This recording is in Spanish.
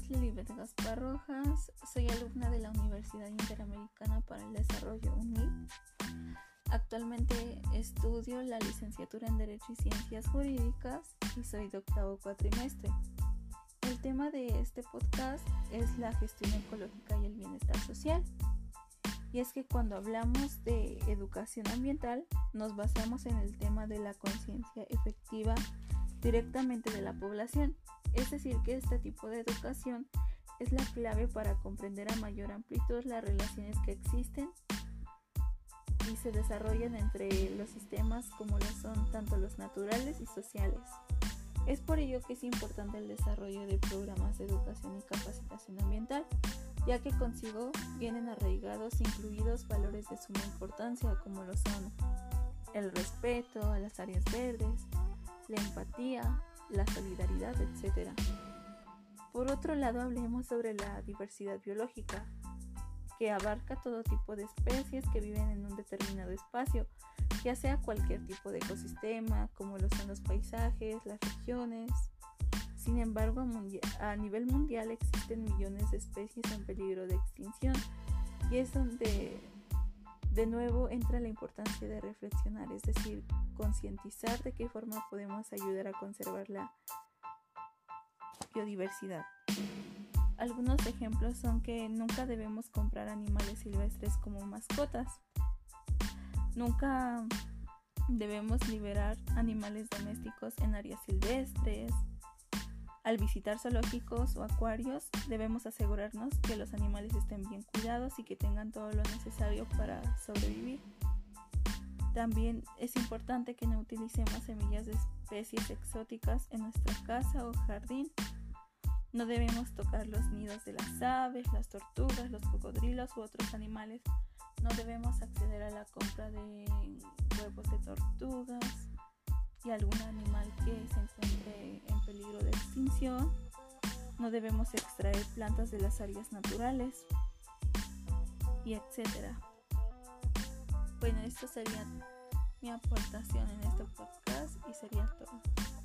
es Lilibet Gaspar Rojas, soy alumna de la Universidad Interamericana para el Desarrollo UNIT. Actualmente estudio la licenciatura en Derecho y Ciencias Jurídicas y soy de octavo cuatrimestre. El tema de este podcast es la gestión ecológica y el bienestar social. Y es que cuando hablamos de educación ambiental nos basamos en el tema de la conciencia efectiva directamente de la población. Es decir, que este tipo de educación es la clave para comprender a mayor amplitud las relaciones que existen y se desarrollan entre los sistemas como lo son tanto los naturales y sociales. Es por ello que es importante el desarrollo de programas de educación y capacitación ambiental, ya que consigo vienen arraigados incluidos valores de suma importancia como lo son el respeto a las áreas verdes, la empatía, la solidaridad, etc. Por otro lado, hablemos sobre la diversidad biológica, que abarca todo tipo de especies que viven en un determinado espacio, ya sea cualquier tipo de ecosistema, como lo son los paisajes, las regiones. Sin embargo, a nivel mundial existen millones de especies en peligro de extinción y es donde de nuevo entra la importancia de reflexionar, es decir, concientizar de qué forma podemos ayudar a conservar la biodiversidad. Algunos ejemplos son que nunca debemos comprar animales silvestres como mascotas. Nunca debemos liberar animales domésticos en áreas silvestres. Al visitar zoológicos o acuarios debemos asegurarnos que los animales estén bien cuidados y que tengan todo lo necesario para sobrevivir. También es importante que no utilicemos semillas de especies exóticas en nuestra casa o jardín. No debemos tocar los nidos de las aves, las tortugas, los cocodrilos u otros animales. No debemos acceder a la compra de huevos de tortugas, y algún animal que No debemos extraer plantas de las áreas naturales y etcétera. Bueno, esto sería mi aportación en este podcast y sería todo.